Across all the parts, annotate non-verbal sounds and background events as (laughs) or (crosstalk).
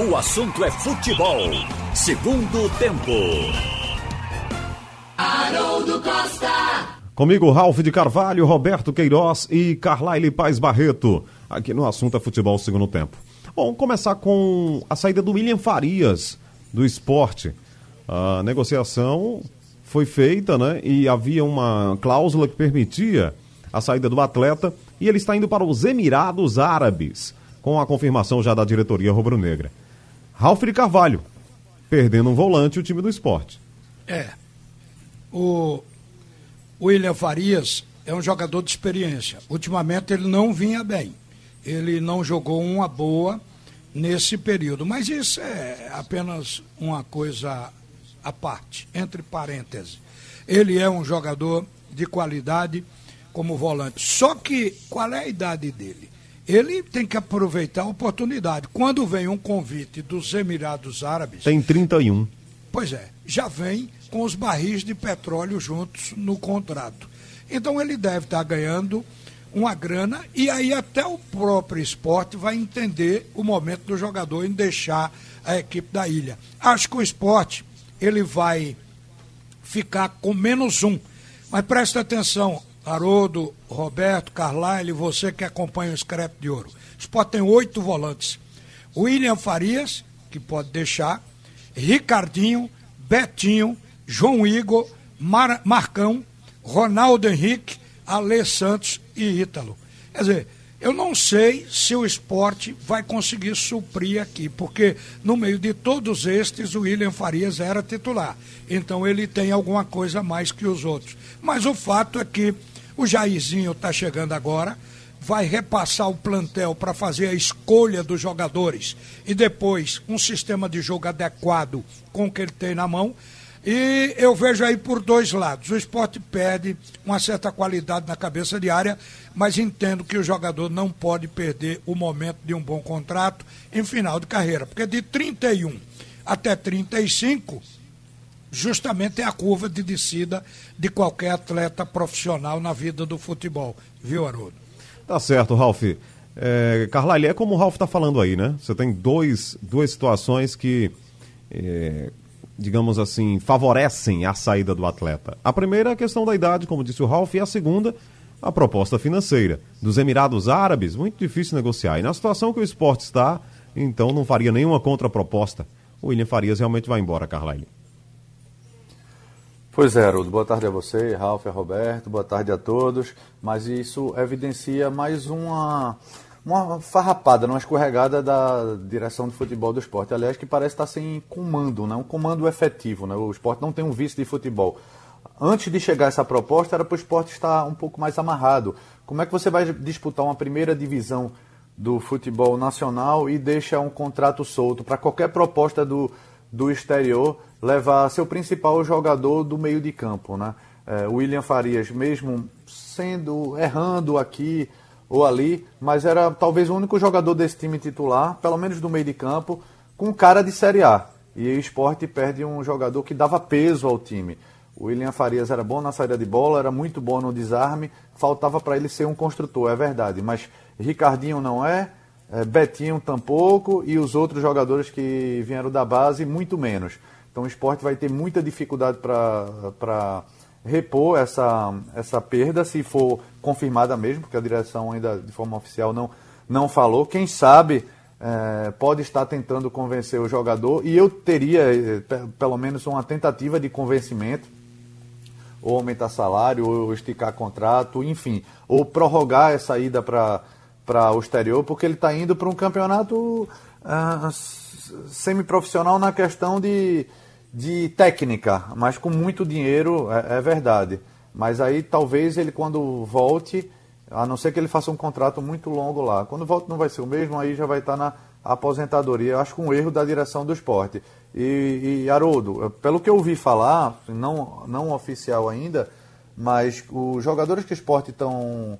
O assunto é futebol. Segundo tempo. Haroldo Costa. Comigo, Ralf de Carvalho, Roberto Queiroz e Carlaile Paz Barreto. Aqui no assunto é futebol segundo tempo. Bom, começar com a saída do William Farias do esporte. A negociação foi feita, né? E havia uma cláusula que permitia a saída do atleta e ele está indo para os Emirados Árabes, com a confirmação já da diretoria rubro-negra. Ralf de Carvalho, perdendo um volante o time do esporte. É. O William Farias é um jogador de experiência. Ultimamente ele não vinha bem. Ele não jogou uma boa nesse período. Mas isso é apenas uma coisa à parte, entre parênteses. Ele é um jogador de qualidade como volante. Só que qual é a idade dele? Ele tem que aproveitar a oportunidade. Quando vem um convite dos Emirados Árabes. Tem 31. Pois é, já vem com os barris de petróleo juntos no contrato. Então ele deve estar ganhando uma grana e aí até o próprio esporte vai entender o momento do jogador em deixar a equipe da ilha. Acho que o esporte ele vai ficar com menos um. Mas presta atenção, Haroldo, Roberto, Carlyle, você que acompanha o Scrap de Ouro. O esporte tem oito volantes. William Farias, que pode deixar, Ricardinho, Betinho, João Igor, Mar Marcão, Ronaldo Henrique, Alê Santos e Ítalo. Quer dizer, eu não sei se o esporte vai conseguir suprir aqui, porque no meio de todos estes o William Farias era titular. Então ele tem alguma coisa mais que os outros. Mas o fato é que o Jairzinho está chegando agora, vai repassar o plantel para fazer a escolha dos jogadores e depois um sistema de jogo adequado com o que ele tem na mão. E eu vejo aí por dois lados. O esporte perde uma certa qualidade na cabeça de área, mas entendo que o jogador não pode perder o momento de um bom contrato em final de carreira. Porque de 31 até 35, justamente é a curva de descida de qualquer atleta profissional na vida do futebol. Viu, Haroldo? Tá certo, Ralf. É, Carlyle, é como o Ralf está falando aí, né? Você tem dois, duas situações que, é, digamos assim, favorecem a saída do atleta. A primeira é a questão da idade, como disse o Ralf, e a segunda, a proposta financeira. Dos Emirados Árabes, muito difícil negociar. E na situação que o esporte está, então não faria nenhuma contraproposta. O William Farias realmente vai embora, Carlyle. Pois é, Haroldo. Boa tarde a você, Ralf e Roberto. Boa tarde a todos. Mas isso evidencia mais uma, uma farrapada, uma escorregada da direção de futebol do esporte. Aliás, que parece estar sem comando, né? um comando efetivo. Né? O esporte não tem um vice de futebol. Antes de chegar essa proposta, era para o esporte estar um pouco mais amarrado. Como é que você vai disputar uma primeira divisão do futebol nacional e deixa um contrato solto para qualquer proposta do, do exterior levar seu principal jogador do meio de campo, né? É, William Farias, mesmo sendo errando aqui ou ali, mas era talvez o único jogador desse time titular, pelo menos do meio de campo, com cara de Série A. E o esporte perde um jogador que dava peso ao time. O William Farias era bom na saída de bola, era muito bom no desarme, faltava para ele ser um construtor, é verdade. Mas Ricardinho não é, é, Betinho tampouco e os outros jogadores que vieram da base, muito menos. Então o esporte vai ter muita dificuldade para repor essa, essa perda, se for confirmada mesmo, porque a direção ainda de forma oficial não, não falou. Quem sabe é, pode estar tentando convencer o jogador e eu teria é, pelo menos uma tentativa de convencimento, ou aumentar salário, ou esticar contrato, enfim, ou prorrogar essa ida para o exterior, porque ele está indo para um campeonato uh, semiprofissional na questão de de técnica, mas com muito dinheiro, é, é, verdade. Mas aí talvez ele quando volte, a não ser que ele faça um contrato muito longo lá, quando volte não vai ser o mesmo, aí já vai estar na aposentadoria. Eu acho que um erro da direção do esporte. E, e Haroldo, pelo que eu ouvi falar, não, não oficial ainda, mas os jogadores que o esporte estão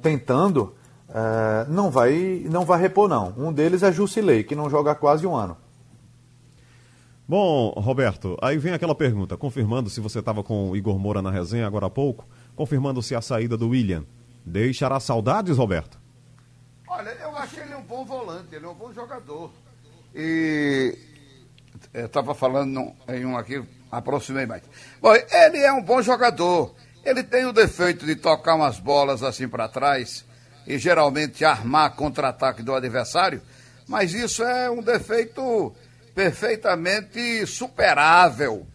tentando, é, não vai não vai repor não. Um deles é Jusilei, que não joga há quase um ano. Bom, Roberto, aí vem aquela pergunta, confirmando se você estava com o Igor Moura na resenha agora há pouco, confirmando se a saída do William deixará saudades, Roberto? Olha, eu acho ele um bom volante, ele é um bom jogador. e estava falando em um aqui, aproximei mais. Bom, ele é um bom jogador. Ele tem o defeito de tocar umas bolas assim para trás e geralmente armar contra-ataque do adversário, mas isso é um defeito perfeitamente superável.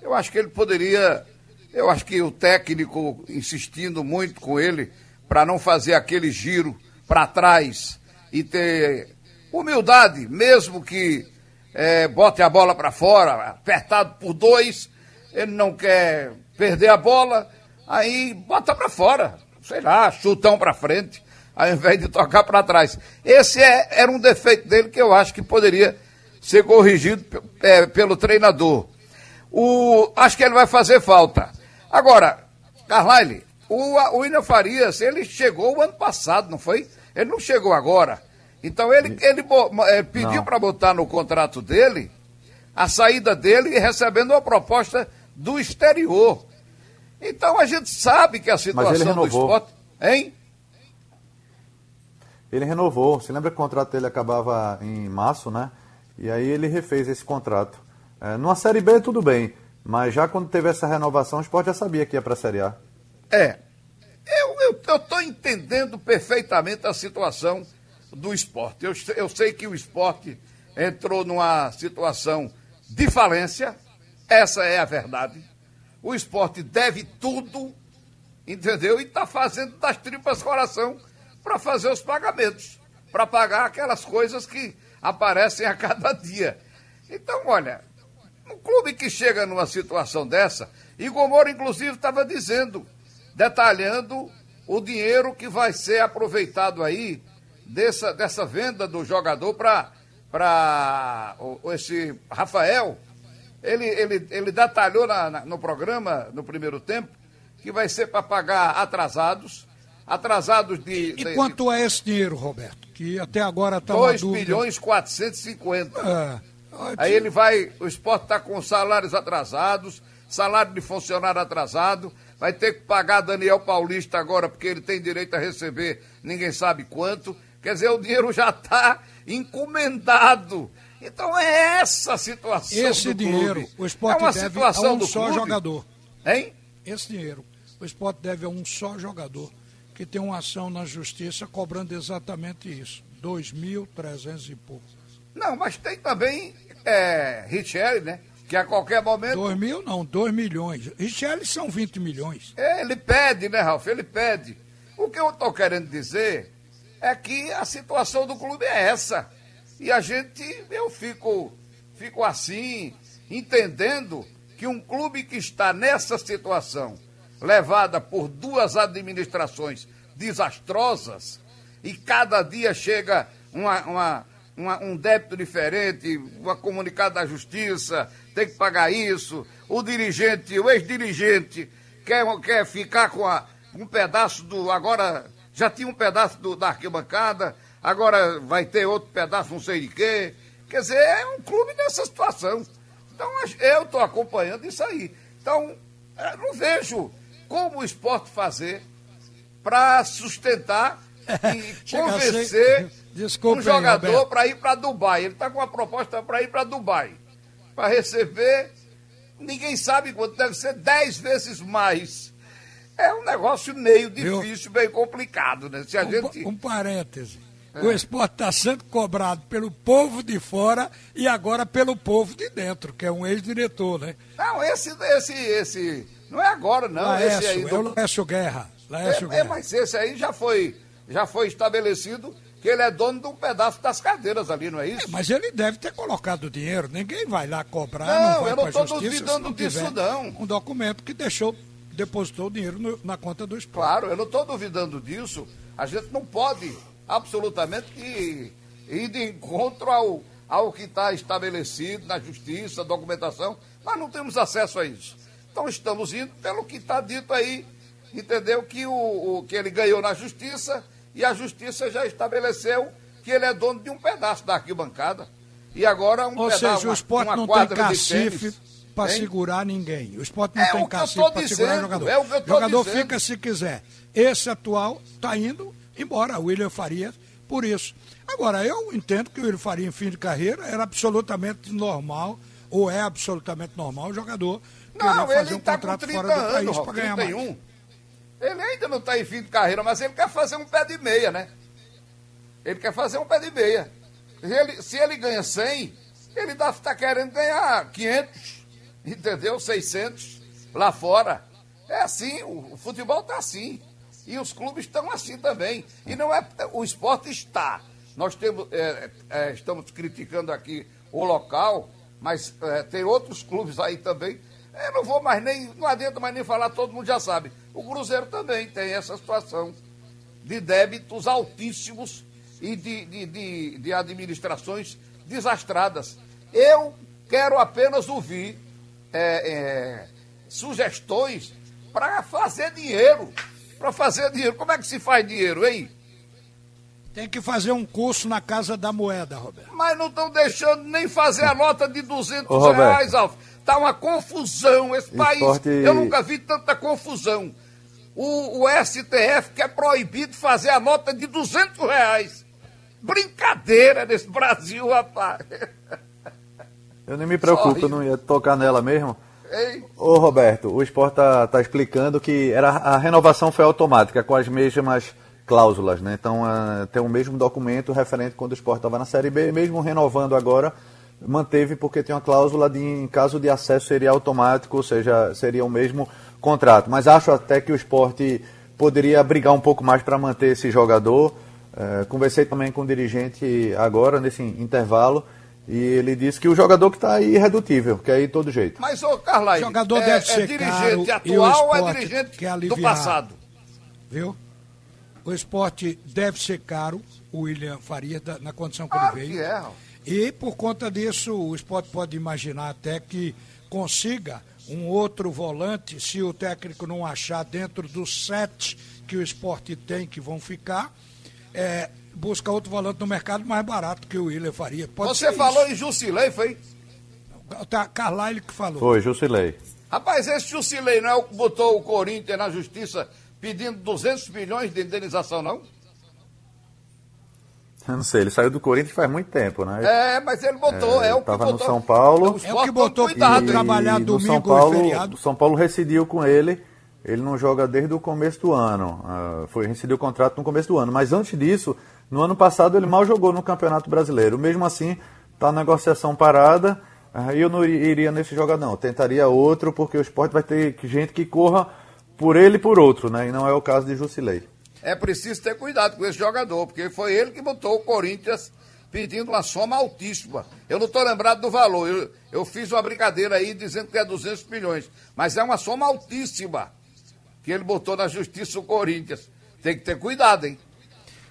Eu acho que ele poderia, eu acho que o técnico insistindo muito com ele para não fazer aquele giro para trás e ter humildade, mesmo que é, bote a bola para fora, apertado por dois, ele não quer perder a bola, aí bota para fora, sei lá, chutão para frente, ao invés de tocar para trás. Esse é, era um defeito dele que eu acho que poderia ser corrigido é, pelo treinador. O, acho que ele vai fazer falta. Agora, Carlyle, o, o William Farias, ele chegou o ano passado, não foi? Ele não chegou agora. Então ele, ele é, pediu para botar no contrato dele a saída dele recebendo uma proposta do exterior. Então a gente sabe que a situação do esporte. Hein? Ele renovou. Você lembra que o contrato dele acabava em março, né? E aí ele refez esse contrato. É, numa Série B tudo bem, mas já quando teve essa renovação, o esporte já sabia que ia para a Série A. É. Eu estou entendendo perfeitamente a situação do esporte. Eu, eu sei que o esporte entrou numa situação de falência, essa é a verdade. O esporte deve tudo, entendeu? E está fazendo das tripas coração para fazer os pagamentos, para pagar aquelas coisas que aparecem a cada dia. Então, olha, um clube que chega numa situação dessa, e Gomoro, inclusive, estava dizendo, detalhando o dinheiro que vai ser aproveitado aí dessa, dessa venda do jogador para esse Rafael. Ele, ele, ele detalhou na, na, no programa, no primeiro tempo, que vai ser para pagar atrasados, atrasados de... E de, quanto é esse dinheiro, Roberto? Que até agora está 2 milhões 450. É. Aí ele vai, o esporte está com salários atrasados, salário de funcionário atrasado, vai ter que pagar Daniel Paulista agora, porque ele tem direito a receber, ninguém sabe quanto. Quer dizer, o dinheiro já está encomendado. Então é essa a situação Esse do dinheiro, clube. o esporte é uma deve situação a um do só clube. jogador. Hein? Esse dinheiro, o esporte deve a um só jogador, que tem uma ação na justiça cobrando exatamente isso. 2.300 e pouco. Não, mas tem também é, Richelli, né? Que a qualquer momento. 2 mil não, 2 milhões. Richelli são 20 milhões. É, ele pede, né, Ralf? Ele pede. O que eu estou querendo dizer é que a situação do clube é essa. E a gente, eu fico, fico assim, entendendo que um clube que está nessa situação, levada por duas administrações desastrosas, e cada dia chega uma, uma, uma, um débito diferente, uma comunicada da justiça, tem que pagar isso, o dirigente, o ex-dirigente, quer, quer ficar com a, um pedaço do. Agora já tinha um pedaço do, da arquibancada, agora vai ter outro pedaço, não sei de quê. Quer dizer, é um clube nessa situação. Então, eu estou acompanhando isso aí. Então, não vejo como o esporte fazer para sustentar e (laughs) convencer um jogador para ir para Dubai. Ele está com uma proposta para ir para Dubai. Para receber, ninguém sabe quanto, deve ser dez vezes mais é um negócio meio difícil, bem complicado, né? Se a um, gente... um parêntese. É. O esporte está sendo cobrado pelo povo de fora e agora pelo povo de dentro, que é um ex-diretor, né? Não, esse, esse, esse. Não é agora, não. Laércio, esse aí é o Laércio Guerra. Laércio é, Guerra. é, mas esse aí já foi, já foi estabelecido que ele é dono de um pedaço das cadeiras ali, não é isso? É, mas ele deve ter colocado dinheiro. Ninguém vai lá cobrar, não, não eu não estou duvidando disso, não. Um documento que deixou depositou o dinheiro no, na conta do esporte. Claro, eu não estou duvidando disso. A gente não pode absolutamente ir, ir de encontro ao, ao que está estabelecido na justiça, documentação. Nós não temos acesso a isso. Então estamos indo pelo que está dito aí, entendeu? Que, o, o, que ele ganhou na justiça e a justiça já estabeleceu que ele é dono de um pedaço da arquibancada. E agora um Ou pedaço, seja, o esporte uma, não uma tem cacife para segurar ninguém. O esporte não é tem cacife para segurar jogador. É o o jogador dizendo. fica se quiser. Esse atual está indo embora. O William Farias por isso. Agora, eu entendo que o William Faria em fim de carreira era absolutamente normal, ou é absolutamente normal o jogador não, um tá contrato fora do país para ganhar 31. mais. Ele ainda não está em fim de carreira, mas ele quer fazer um pé de meia, né? Ele quer fazer um pé de meia. Se ele, se ele ganha 100, ele está querendo ganhar 500, entendeu? 600 lá fora. É assim, o, o futebol está assim. E os clubes estão assim também. E não é. O esporte está. Nós temos, é, é, estamos criticando aqui o local, mas é, tem outros clubes aí também. Eu não vou mais nem. Não adianta mais nem falar, todo mundo já sabe. O Cruzeiro também tem essa situação de débitos altíssimos e de, de, de, de administrações desastradas. Eu quero apenas ouvir é, é, sugestões para fazer dinheiro. Para fazer dinheiro. Como é que se faz dinheiro, hein? Tem que fazer um curso na Casa da Moeda, Roberto. Mas não estão deixando nem fazer a nota de 200 Ô, reais, Alfa. Tá uma confusão esse país. Eu nunca vi tanta confusão. O, o STF quer proibir de fazer a nota de 200 reais. Brincadeira nesse Brasil, rapaz. Eu nem me preocupo, eu não ia tocar nela mesmo. Ei. Ô Roberto, o Sport tá, tá explicando que era, a renovação foi automática, com as mesmas cláusulas, né? Então uh, tem o mesmo documento referente quando o Sport estava na Série B, mesmo renovando agora, manteve porque tem uma cláusula de em caso de acesso seria automático, ou seja, seria o mesmo contrato. Mas acho até que o Sport poderia brigar um pouco mais para manter esse jogador. Uh, conversei também com o dirigente agora, nesse intervalo, e ele disse que o jogador que está aí é irredutível, que é aí todo jeito. Mas, ô Carla, jogador é, deve é ser dirigente atual ou é dirigente do passado? Viu? O esporte deve ser caro, o William Faria, na condição que claro ele veio. Que é. E por conta disso, o esporte pode imaginar até que consiga um outro volante, se o técnico não achar dentro dos sete que o esporte tem que vão ficar, é, busca outro volante no mercado mais barato que o William Faria. Pode Você falou isso. em Jusilei, foi? Tá, Carlyle que falou. Foi, Jusilei. Rapaz, esse Jusilei não é o que botou o Corinthians na justiça pedindo 200 milhões de indenização, não? Eu não sei, ele saiu do Corinthians faz muito tempo, né? É, mas ele botou, é, é o que tava botou. no São Paulo. É o que botou que tava trabalhar domingo São Paulo, feriado. São Paulo rescindiu com ele. Ele não joga desde o começo do ano. Uh, foi rescindiu o contrato no começo do ano. Mas antes disso, no ano passado ele mal jogou no Campeonato Brasileiro. Mesmo assim, está a negociação parada. Aí uh, eu não iria nesse jogador, não. tentaria outro, porque o esporte vai ter gente que corra por ele e por outro, né? E não é o caso de Jusilei. É preciso ter cuidado com esse jogador, porque foi ele que botou o Corinthians pedindo uma soma altíssima. Eu não estou lembrado do valor. Eu, eu fiz uma brincadeira aí dizendo que é 200 milhões. Mas é uma soma altíssima que ele botou na justiça o Corinthians. Tem que ter cuidado, hein?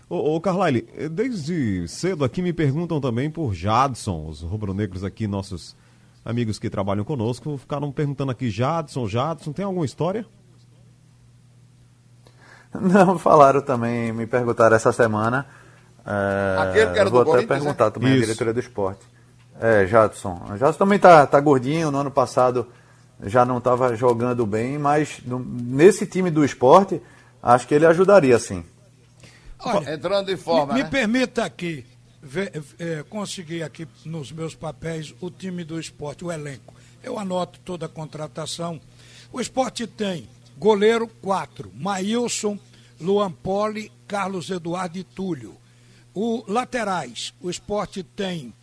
Ô, ô Carlyle, desde cedo aqui me perguntam também por Jadson, os rubro-negros aqui, nossos amigos que trabalham conosco, ficaram perguntando aqui, Jadson, Jadson, tem alguma história? (laughs) Não, falaram também, me perguntaram essa semana. É, Aquele que era vou do até perguntar também Isso. a diretoria do esporte. É, Jadson. Jadson também tá, tá gordinho, no ano passado já não estava jogando bem, mas no, nesse time do esporte, acho que ele ajudaria sim. Olha, Entrando em forma. Me, né? me permita aqui ver, é, conseguir aqui nos meus papéis o time do esporte, o elenco. Eu anoto toda a contratação. O esporte tem Goleiro, quatro. Maílson, Luan Poli, Carlos Eduardo e Túlio. O laterais, o esporte tem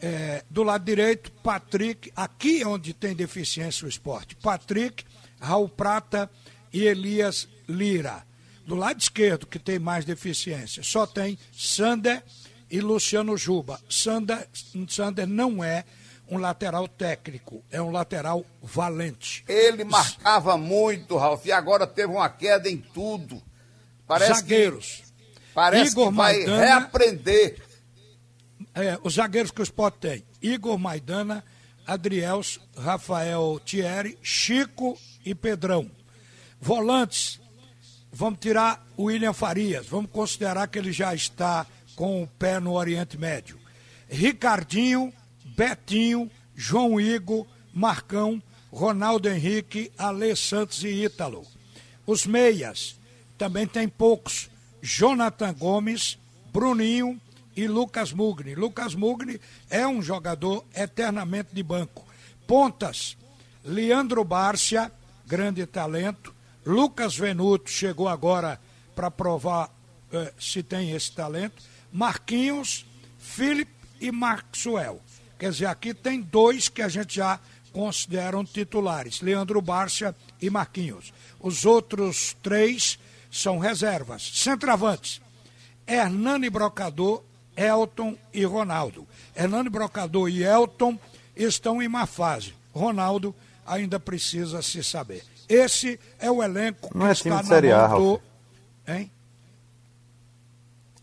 é, do lado direito, Patrick, aqui é onde tem deficiência o esporte. Patrick, Raul Prata e Elias Lira. Do lado esquerdo, que tem mais deficiência, só tem Sander e Luciano Juba. Sander, Sander não é um lateral técnico, é um lateral valente. Ele marcava muito, Ralf, e agora teve uma queda em tudo. Parece Zagueiros. Que, parece Igor que vai Maidana, reaprender. É, os zagueiros que o Sport tem: Igor Maidana, Adriels, Rafael Thierry, Chico e Pedrão. Volantes, vamos tirar o William Farias, vamos considerar que ele já está com o pé no Oriente Médio. Ricardinho, Betinho, João Igor, Marcão, Ronaldo Henrique, Alê Santos e Ítalo. Os meias, também tem poucos. Jonathan Gomes, Bruninho e Lucas Mugni. Lucas Mugni é um jogador eternamente de banco. Pontas, Leandro Bárcia, grande talento. Lucas Venuto chegou agora para provar eh, se tem esse talento. Marquinhos, Felipe e Maxwell. Quer dizer, aqui tem dois que a gente já consideram titulares: Leandro Bárcia e Marquinhos. Os outros três são reservas. Centravantes: Hernani Brocador, Elton e Ronaldo. Hernani Brocador e Elton estão em má fase. Ronaldo ainda precisa se saber. Esse é o elenco Não que é está time de na mão do... Hein?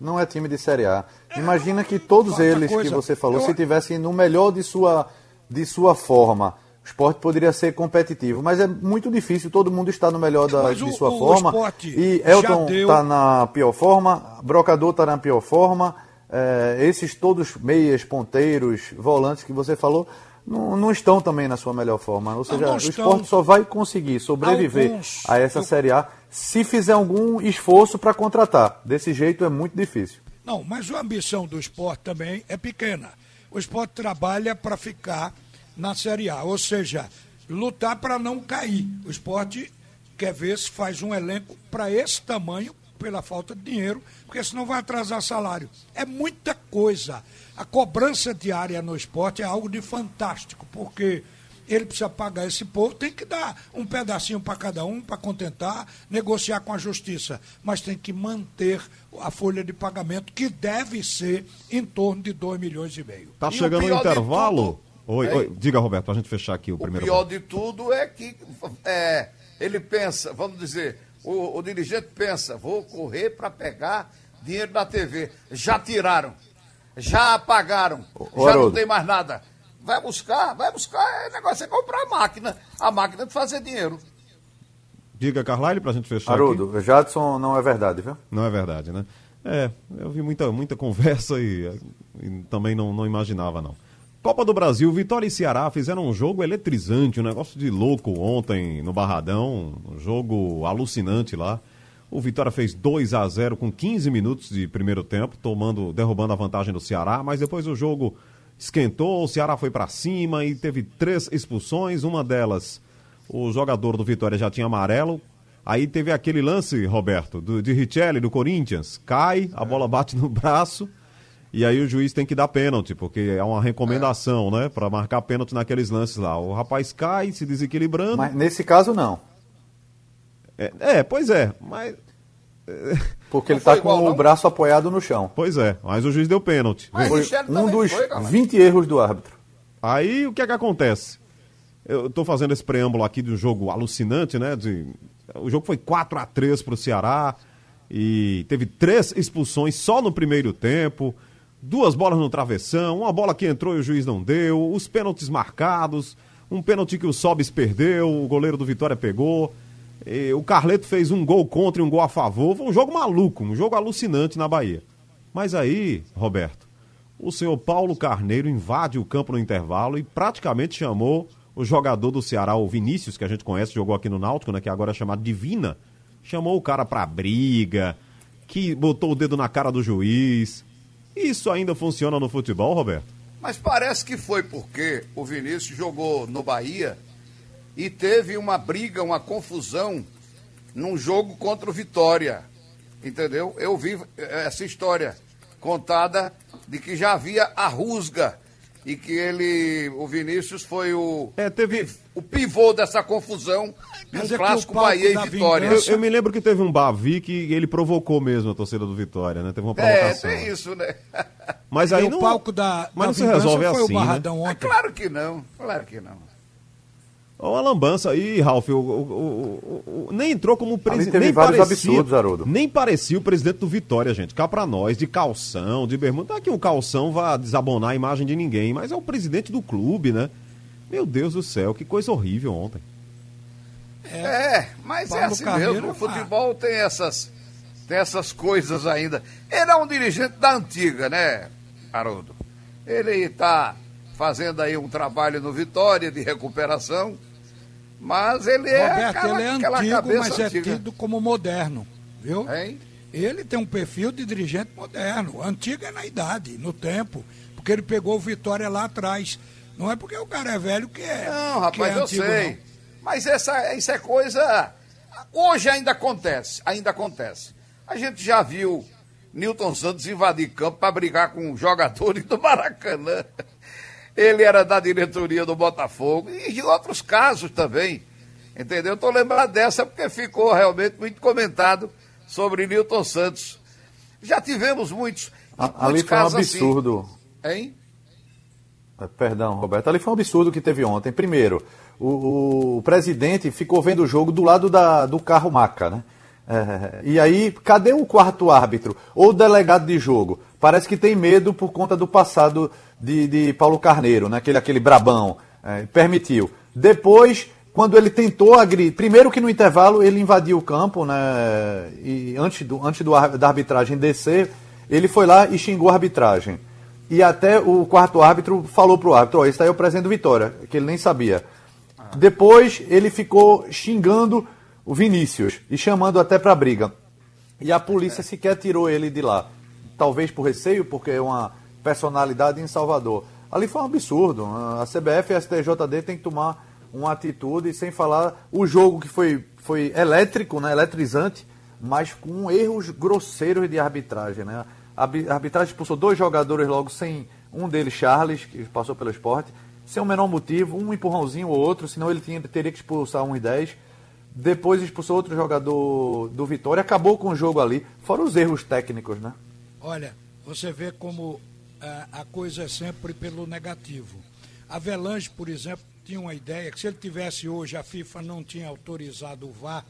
Não é time de Série A. Imagina que todos eles coisa, que você falou, eu... se tivessem no melhor de sua, de sua forma, o esporte poderia ser competitivo, mas é muito difícil, todo mundo está no melhor da, de sua o, forma. O e Elton está deu... na pior forma, Brocador está na pior forma, é, esses todos meias, ponteiros, volantes que você falou, não, não, estão também na sua melhor forma. Ou seja, o esporte só vai conseguir sobreviver Alguns... a essa eu... Série A se fizer algum esforço para contratar. Desse jeito é muito difícil. Não, mas a ambição do esporte também é pequena. O esporte trabalha para ficar na Série A, ou seja, lutar para não cair. O esporte quer ver se faz um elenco para esse tamanho pela falta de dinheiro, porque senão vai atrasar salário. É muita coisa. A cobrança diária no esporte é algo de fantástico, porque ele precisa pagar esse povo, tem que dar um pedacinho para cada um, para contentar, negociar com a justiça, mas tem que manter a folha de pagamento, que deve ser em torno de 2 milhões e meio. Tá chegando o intervalo? Oi, oi, diga, Roberto, para a gente fechar aqui o, o primeiro. O pior de tudo é que é, ele pensa, vamos dizer, o, o dirigente pensa, vou correr para pegar dinheiro da TV. Já tiraram, já apagaram, o, já não tem mais nada. Vai buscar, vai buscar, é negócio é comprar a máquina, a máquina de fazer dinheiro. Diga, Carlyle, para a gente fechar Haroldo, aqui. Jadson não é verdade, viu? Não é verdade, né? É, eu vi muita, muita conversa e, e também não, não imaginava, não. Copa do Brasil, Vitória e Ceará fizeram um jogo eletrizante, um negócio de louco ontem no Barradão, um jogo alucinante lá. O Vitória fez 2 a 0 com 15 minutos de primeiro tempo, tomando, derrubando a vantagem do Ceará, mas depois o jogo esquentou, o Ceará foi para cima e teve três expulsões, uma delas o jogador do Vitória já tinha amarelo. Aí teve aquele lance, Roberto, do, de Richelli do Corinthians, cai, a bola bate no (laughs) braço e aí o juiz tem que dar pênalti, porque é uma recomendação, é. né? Para marcar pênalti naqueles lances lá. O rapaz cai, se desequilibrando. Mas nesse caso não. É, é pois é, mas. Porque ele está com igual, o não? braço apoiado no chão. Pois é, mas o juiz deu pênalti. Foi um dos foi, 20 erros do árbitro. Aí o que é que acontece? Eu estou fazendo esse preâmbulo aqui de um jogo alucinante, né? De... O jogo foi 4 a 3 para o Ceará e teve três expulsões só no primeiro tempo duas bolas no travessão, uma bola que entrou e o juiz não deu, os pênaltis marcados, um pênalti que o Sobis perdeu, o goleiro do Vitória pegou. O Carleto fez um gol contra e um gol a favor. Foi um jogo maluco, um jogo alucinante na Bahia. Mas aí, Roberto, o senhor Paulo Carneiro invade o campo no intervalo e praticamente chamou o jogador do Ceará, o Vinícius, que a gente conhece, jogou aqui no Náutico, né, que agora é chamado Divina, chamou o cara pra briga, que botou o dedo na cara do juiz, isso ainda funciona no futebol, Roberto? Mas parece que foi porque o Vinícius jogou no Bahia e teve uma briga, uma confusão num jogo contra o Vitória. Entendeu? Eu vi essa história contada de que já havia a rusga e que ele, o Vinícius foi o, é, teve... o pivô dessa confusão no clássico Bahia e Vitória. Eu, eu, me lembro que teve um Bavi que ele provocou mesmo a torcida do Vitória, né? Teve uma é, provocação. É, tem isso, né? Mas aí e não, o palco da, mas da não se resolve foi assim, o Barradão né? É claro que não, claro que não. Uma lambança aí, Ralf, o, o, o, nem entrou como presidente. Nem vários parecia, absurdos, Haroldo. Nem parecia o presidente do Vitória, gente. Cá pra nós, de calção, de bermuda. Não é que o calção vá desabonar a imagem de ninguém, mas é o presidente do clube, né? Meu Deus do céu, que coisa horrível ontem. É, é mas é assim mesmo. O futebol tem essas, tem essas coisas ainda. Ele é um dirigente da antiga, né, Haroldo? Ele está fazendo aí um trabalho no Vitória de recuperação mas ele é Roberto, aquela, ele é antigo, mas é tido como moderno, viu? Hein? ele tem um perfil de dirigente moderno. Antigo é na idade, no tempo, porque ele pegou o Vitória lá atrás. Não é porque o cara é velho que é. Não, rapaz, é eu antigo, sei. não. Mas essa, isso é coisa. Hoje ainda acontece, ainda acontece. A gente já viu Newton Santos invadir campo para brigar com jogadores (laughs) do Maracanã. Ele era da diretoria do Botafogo e de outros casos também. Entendeu? Estou lembrado dessa porque ficou realmente muito comentado sobre Newton Santos. Já tivemos muitos. A- muitos Ali foi um assim. absurdo. Hein? É, Perdão, Roberto. Ali foi um absurdo que teve ontem. Primeiro, o, o presidente ficou vendo o jogo do lado da- do carro maca, né? É, e aí, cadê o quarto árbitro? Ou o delegado de jogo? Parece que tem medo por conta do passado de, de Paulo Carneiro, né? aquele, aquele brabão. é, permitiu. Depois, quando ele tentou agredir. Primeiro que no intervalo ele invadiu o campo, né? E antes, do, antes do, da arbitragem descer, ele foi lá e xingou a arbitragem. E até o quarto árbitro falou pro árbitro, ó, esse aí é o presente do Vitória, que ele nem sabia. Depois ele ficou xingando o Vinícius e chamando até pra briga. E a polícia sequer tirou ele de lá. Talvez por receio, porque é uma personalidade em Salvador. Ali foi um absurdo. A CBF e a STJD tem que tomar uma atitude, sem falar o jogo que foi, foi elétrico, né, eletrizante, mas com erros grosseiros de arbitragem. Né? A arbi- a arbitragem expulsou dois jogadores logo sem um deles, Charles, que passou pelo esporte, sem o menor motivo, um empurrãozinho ou outro, senão ele tinha, teria que expulsar um e dez. Depois expulsou outro jogador do Vitória, acabou com o jogo ali, fora os erros técnicos, né? Olha, você vê como ah, a coisa é sempre pelo negativo. A Velange, por exemplo, tinha uma ideia que se ele tivesse hoje, a FIFA não tinha autorizado o VAR,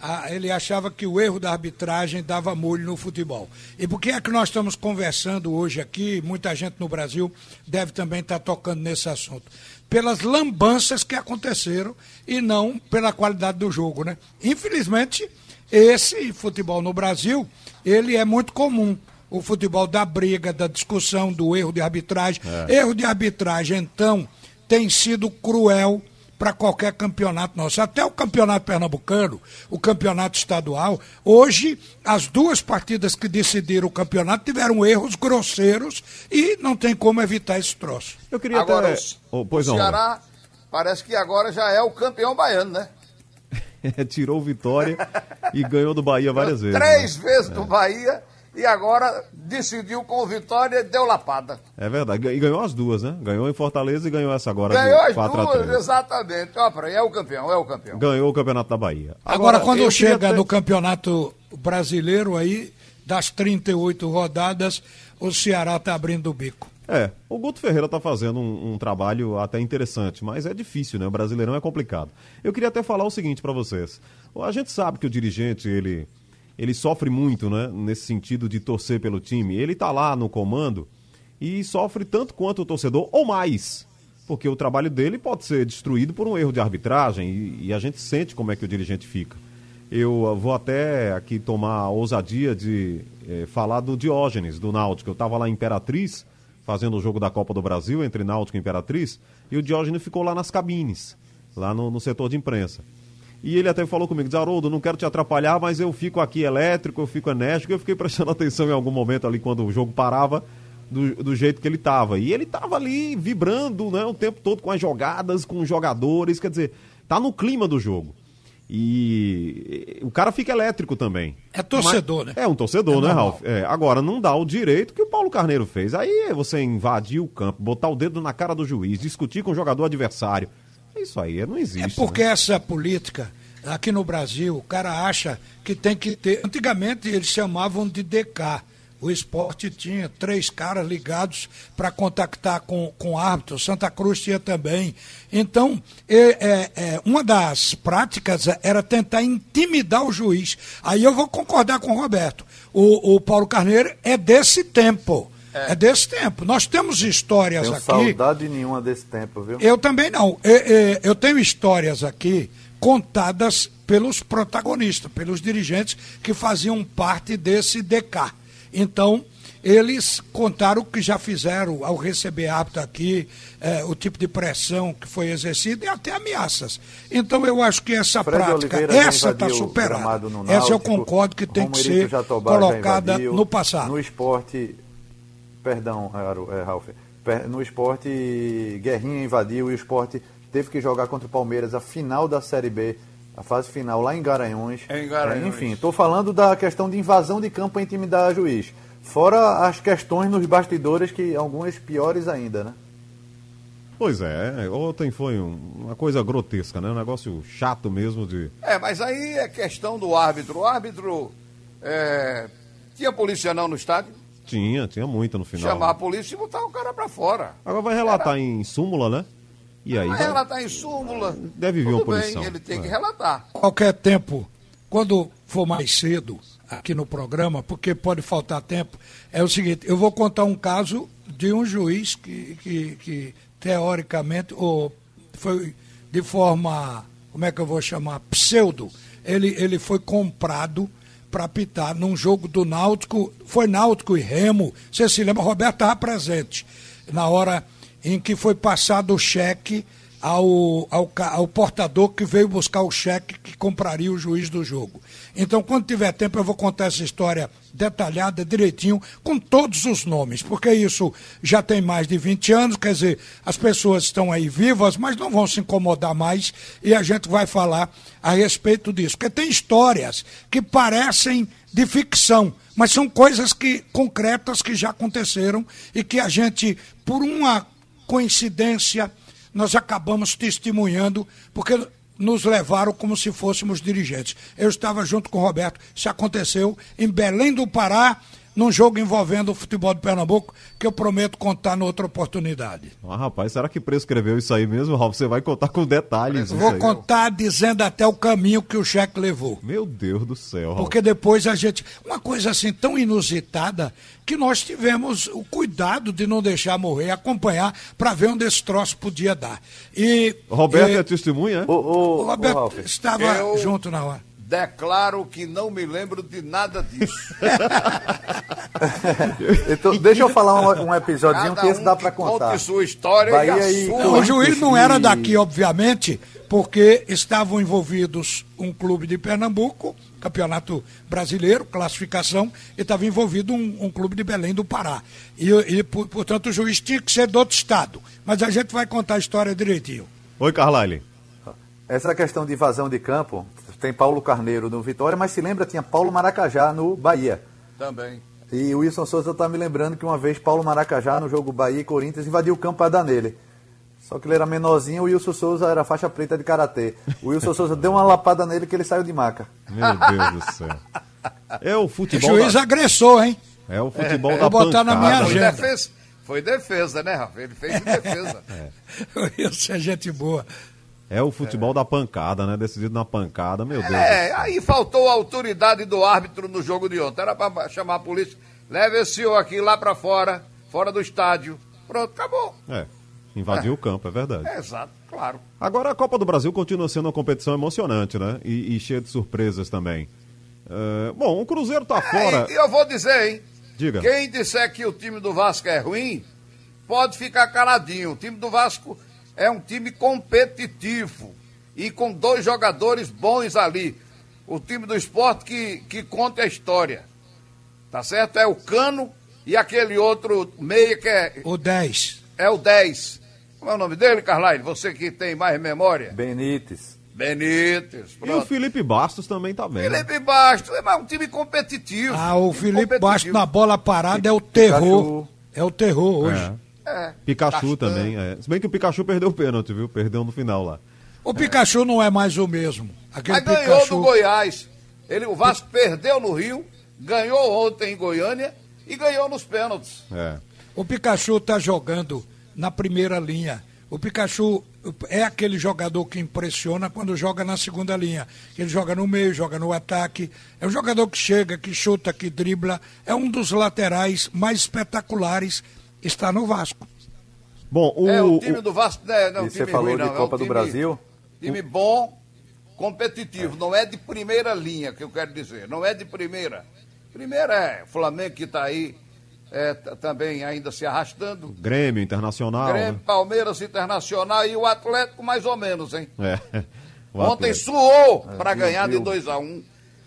ah, ele achava que o erro da arbitragem dava molho no futebol. E por que é que nós estamos conversando hoje aqui? Muita gente no Brasil deve também estar tocando nesse assunto. Pelas lambanças que aconteceram e não pela qualidade do jogo, né? Infelizmente, esse futebol no Brasil, ele é muito comum. O futebol da briga, da discussão, do erro de arbitragem. Erro de arbitragem, então, tem sido cruel para qualquer campeonato nosso. Até o campeonato pernambucano, o campeonato estadual, hoje as duas partidas que decidiram o campeonato tiveram erros grosseiros e não tem como evitar esse troço. Eu queria Agora, até... o, Oh, pois o não. Ceará parece que agora já é o campeão baiano, né? (laughs) Tirou o Vitória e ganhou do Bahia várias vezes. Três né? vezes do Bahia e agora decidiu com o Vitória e deu lapada. É verdade. E ganhou as duas, né? Ganhou em Fortaleza e ganhou essa agora. Ganhou as 4 a duas, 3. exatamente. Ó, peraí, é o campeão, é o campeão. Ganhou o Campeonato da Bahia. Agora, quando eu chega até- no campeonato brasileiro aí, das 38 rodadas, o Ceará está abrindo o bico. É, o Guto Ferreira tá fazendo um, um trabalho até interessante, mas é difícil, né? O Brasileirão é complicado. Eu queria até falar o seguinte pra vocês. A gente sabe que o dirigente, ele, ele sofre muito, né? Nesse sentido de torcer pelo time. Ele tá lá no comando e sofre tanto quanto o torcedor, ou mais. Porque o trabalho dele pode ser destruído por um erro de arbitragem e, e a gente sente como é que o dirigente fica. Eu ah, vou até aqui tomar a ousadia de eh, falar do Diógenes, do Náutico. Eu estava lá em Imperatriz, fazendo o jogo da Copa do Brasil entre Náutico e Imperatriz, e o Diógenes ficou lá nas cabines, lá no, no setor de imprensa. E ele até falou comigo, Haroldo, não quero te atrapalhar, mas eu fico aqui elétrico, eu fico enérgico, eu fiquei prestando (laughs) atenção em algum momento ali quando o jogo parava, do, do jeito que ele estava. E ele estava ali vibrando né, o tempo todo com as jogadas, com os jogadores, quer dizer, tá no clima do jogo. E o cara fica elétrico também. É torcedor, Mas- né? É um torcedor, É né, normal. Ralf? É, agora, não dá o direito que o Paulo Carneiro fez. Aí você invadir o campo, botar o dedo na cara do juiz, discutir com o jogador adversário. Isso aí não existe. É porque né? essa política, aqui no Brasil, o cara acha que tem que ter. Antigamente eles chamavam de DK. O esporte tinha três caras ligados para contactar com, com árbitro, Santa Cruz tinha também. Então, é, é, é, uma das práticas era tentar intimidar o juiz. Aí eu vou concordar com o Roberto. O, o Paulo Carneiro é desse tempo. É. desse tempo. Nós temos histórias Tenho aqui. saudade nenhuma desse tempo, viu? Eu também não. É, é, eu tenho histórias aqui contadas pelos protagonistas, pelos dirigentes que faziam parte desse DK. Então, eles contaram o que já fizeram ao receber árbitro aqui, eh, o tipo de pressão que foi exercida e até ameaças. Então eu acho que essa Fred prática, Oliveira essa está superada. essa eu concordo que tem que Romerito ser Jatobá colocada invadiu. no passado. No esporte, perdão, Aro- é, Ralf, no esporte Guerrinha invadiu e o esporte teve que jogar contra o Palmeiras a final da Série B, a fase final lá em Garanhuns. Em Garanhuns. É, enfim, estou falando da questão de invasão de campo para intimidar juiz. Fora as questões nos bastidores, que algumas piores ainda, né? Pois é, ontem foi um- uma coisa grotesca, né? Um negócio chato mesmo de. É, mas aí é questão do árbitro. O árbitro é, tinha polícia não no estádio, Tinha, tinha muita no final. chamar a polícia e botar o cara pra fora. Agora vai relatar em súmula, né? E aí Mas vai- relatar em súmula. Deve vir uma punição. Bem, ele tem que É. relatar. qualquer tempo, quando for mais cedo aqui no programa, porque pode faltar tempo, é o seguinte, eu vou contar um caso de um juiz que, que, que teoricamente, ou foi de forma, como é que eu vou chamar, pseudo, ele, ele foi comprado para apitar num jogo do Náutico, foi Náutico e Remo, você se lembra, Roberto estava presente, na hora em que foi passado o cheque ao, ao, ao portador que veio buscar o cheque que compraria o juiz do jogo. Então, quando tiver tempo, eu vou contar essa história detalhada, direitinho, com todos os nomes, porque isso já tem mais de 20 anos, quer dizer, as pessoas estão aí vivas, mas não vão se incomodar mais e a gente vai falar a respeito disso. Porque tem histórias que parecem de ficção, mas são coisas que concretas que já aconteceram e que a gente, por uma coincidência, nós acabamos testemunhando, porque nos levaram como se fôssemos dirigentes. Eu estava junto com o Roberto, isso aconteceu em Belém do Pará, num jogo envolvendo o futebol de Pernambuco, que eu prometo contar noutra oportunidade. Ah, rapaz, será que prescreveu isso aí mesmo, Ralf? Você vai contar com detalhes. isso Vou aí. contar dizendo até o caminho que o cheque levou. Meu Deus do céu, Ralf. Porque depois a gente. Uma coisa assim tão inusitada que nós tivemos o cuidado de não deixar morrer, acompanhar, para ver onde esse troço podia dar. E. Roberto e- é testemunha, é? Ô, ô, o ô, Roberto Ralf, estava Eu- junto na hora. Declaro que não me lembro de nada disso. (laughs) então, deixa eu falar um, um episódiozinho Cada que esse um dá para contar. conte sua história Bahia e a sua. O juiz não era daqui, obviamente, porque estavam envolvidos um clube de Pernambuco, campeonato brasileiro, classificação, e estava envolvido um, um clube de Belém do Pará. E, e, por- portanto, o juiz tinha que ser do outro estado. Mas a gente vai contar a história direitinho. Oi, Carlyle. Essa questão de invasão de campo, tem Paulo Carneiro no Vitória, mas se lembra, tinha Paulo Maracajá no Bahia. Também. E o Wilson Souza tá me lembrando que uma vez Paulo Maracajá, no jogo Bahia e Corinthians, invadiu o campo para dar nele. Só que ele era menorzinho, o Wilson Souza era faixa preta de karatê. O Wilson Souza deu uma lapada nele que ele saiu de maca. Meu Deus do céu. É o futebol. juiz da... agressor, hein? É o futebol da Vou botar na minha pancada. Foi agenda. defesa. Foi defesa, né, Rafa? Ele fez de defesa. (laughs) Isso é gente boa. É o futebol da pancada, né? Decidido na pancada, meu Deus. É, aí faltou a autoridade do árbitro no jogo de ontem. Era pra chamar a polícia. Leve esse senhor aqui lá pra fora, fora do estádio. Pronto, acabou. É. Invadiu o campo, é verdade. É, exato, claro. Agora a Copa do Brasil continua sendo uma competição emocionante, né? E, e cheia de surpresas também. É, bom, o Cruzeiro tá fora. É, e eu vou dizer, hein? Diga. Quem disser que o time do Vasco é ruim, pode ficar caladinho. O time do Vasco é um time competitivo e com dois jogadores bons ali. O time do esporte que, que conta a história. Tá certo? É o Cano e aquele outro meia que é, O 10. é o 10. Como é o nome dele, Carlyle? Você que tem mais memória? Benítez. Benítez. E o Pronto. Felipe Bastos também tá bem. Felipe Bastos, é mais um time competitivo. Ah, o time Felipe. Bastos na bola parada é o terror. É o terror hoje. É. É, Pikachu Castan. também, é. Se bem que o Pikachu perdeu o pênalti, viu? Perdeu no final lá. O Pikachu não é mais o mesmo. Aquele Mas ganhou Pikachu. do Goiás. Ele, o Vasco perdeu no Rio, ganhou ontem em Goiânia e ganhou nos pênaltis. É. O Pikachu está jogando na primeira linha. O Pikachu é aquele jogador que impressiona quando joga na segunda linha. Ele joga no meio, joga no ataque. É um jogador que chega, que chuta, que dribla. É um dos laterais mais espetaculares. Está no Vasco. Bom, o, é, o time o- do Vasco não é, não é um E você time falou ruim, de não. é um Copa do time- Brasil? Time bom, competitivo. Não é de primeira linha, que eu quero dizer. Não é de primeira. Primeira é Flamengo que está aí é, também ainda se arrastando. Grêmio Internacional. Grêmio, né? Palmeiras Internacional e o Atlético mais ou menos, hein? É. (laughs) O Ontem Atlético. suou para viu, ganhar de viu? 2 a 1 um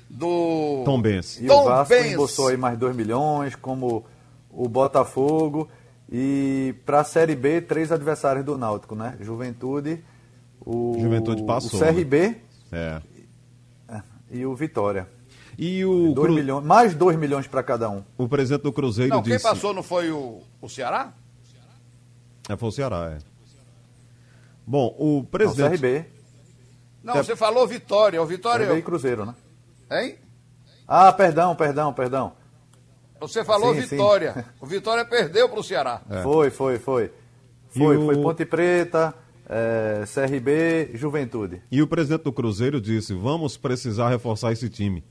do Tom Benz. E Tom o Vasco Benz. embolsou aí mais 2 milhões, como o Botafogo. E para a Série B, três adversários do Náutico, né? Juventude, o, Juventude passou, o CRB É. e o Vitória. E o, Dois Cru- milhões, mais 2 milhões para cada um. o presidente do Cruzeiro Não, quem disse. passou não foi o, o Ceará? É, foi o Ceará, é. Bom, o Não, presidente. CRB. Não, É. você falou Vitória. O Vitória. CRB e Cruzeiro, né? Hein? Ah, perdão, perdão, perdão. Você falou Sim, sim. Vitória. (laughs) O Vitória perdeu para o Ceará. Foi, foi, foi. É. E Foi, o- foi Ponte Preta, eh, CRB, Juventude. E o presidente do Cruzeiro disse: vamos precisar reforçar esse time.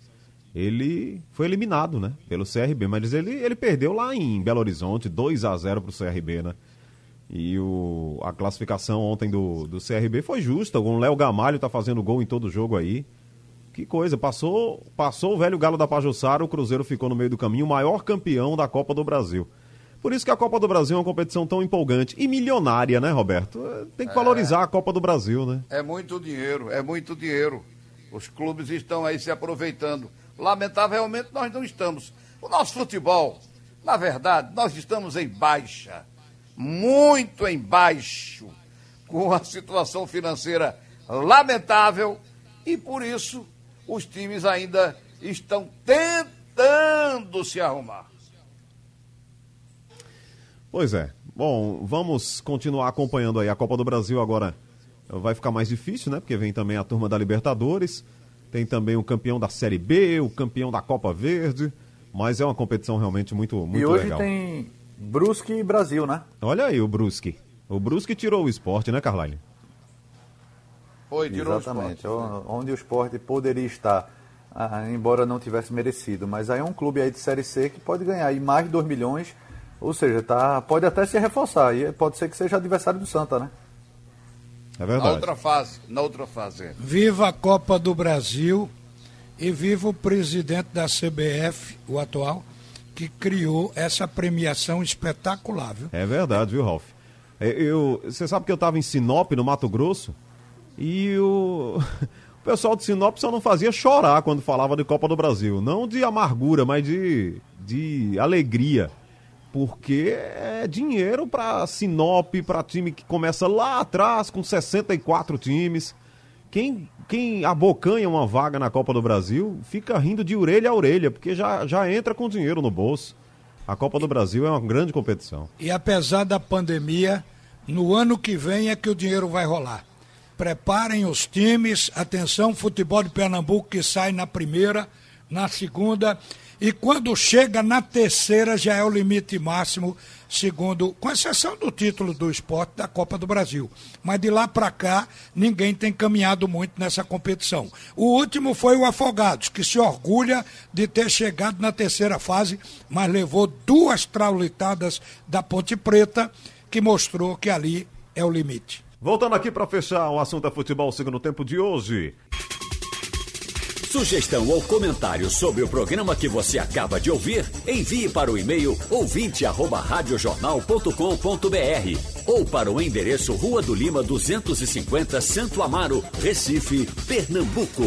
Ele foi eliminado, né? Pelo CRB, mas ele, ele perdeu lá em Belo Horizonte, 2 a 0 pro CRB, né? E o, a classificação ontem do, do CRB foi justa. O Léo Gamalho tá fazendo gol em todo jogo aí. Que coisa, passou, passou o velho Galo da Pajussara, o Cruzeiro ficou no meio do caminho, o maior campeão da Copa do Brasil. Por isso que a Copa do Brasil é uma competição tão empolgante e milionária, né, Roberto? É, Tem que valorizar a Copa do Brasil, né? É muito dinheiro, é muito dinheiro. Os clubes estão aí se aproveitando. Lamentavelmente, nós não estamos. O nosso futebol, na verdade, nós estamos em baixa. Muito em baixo. Com a situação financeira lamentável. E por isso, os times ainda estão tentando se arrumar. Pois é. Bom, vamos continuar acompanhando aí. A Copa do Brasil agora vai ficar mais difícil, né? Porque vem também a turma da Libertadores. Tem também o campeão da Série B, o campeão da Copa Verde. Mas é uma competição realmente muito, muito e hoje legal. tem Brusque e Brasil, né? Olha aí o Brusque. O Brusque tirou o esporte, né, Carline? Foi, tirou o Exatamente. esporte. o- Onde o esporte poderia estar, ah, embora não tivesse merecido. Mas aí é um clube aí de Série C que pode ganhar aí mais de 2 milhões. Ou seja, tá, pode até se reforçar. E pode ser que seja adversário do Santa, né? É Na verdade. outra fase, na outra fase. Viva a Copa do Brasil e viva o presidente da CBF, o atual, que criou essa premiação espetacular, viu? É verdade, viu, Ralf? É, Eu, você sabe que eu estava em Sinop, no Mato Grosso, e o, (laughs) o pessoal de Sinop só não fazia chorar quando falava de Copa do Brasil. Não de amargura, mas de, de alegria. Porque é dinheiro para Sinop, para time que começa lá atrás com 64 times. Quem, quem abocanha uma vaga na Copa do Brasil fica rindo de orelha a orelha, porque já, já entra com dinheiro no bolso. A Copa do Brasil é uma grande competição. E apesar da pandemia, no ano que vem é que o dinheiro vai rolar. Preparem os times, atenção, futebol de Pernambuco que sai na primeira, na segunda, e quando chega na terceira já é o limite máximo, segundo, com exceção do título do esporte da Copa do Brasil. Mas de lá para cá, ninguém tem caminhado muito nessa competição. O último foi o Afogados, que se orgulha de ter chegado na terceira fase, mas levou duas traulitadas da Ponte Preta, que mostrou que ali é o limite. Voltando aqui para fechar o assunto da futebol segundo tempo de hoje. Sugestão ou comentário sobre o programa que você acaba de ouvir, envie para o e-mail ouvinte@radiojornal.com.br ou para o endereço Rua do Lima 250, Santo Amaro, Recife, Pernambuco.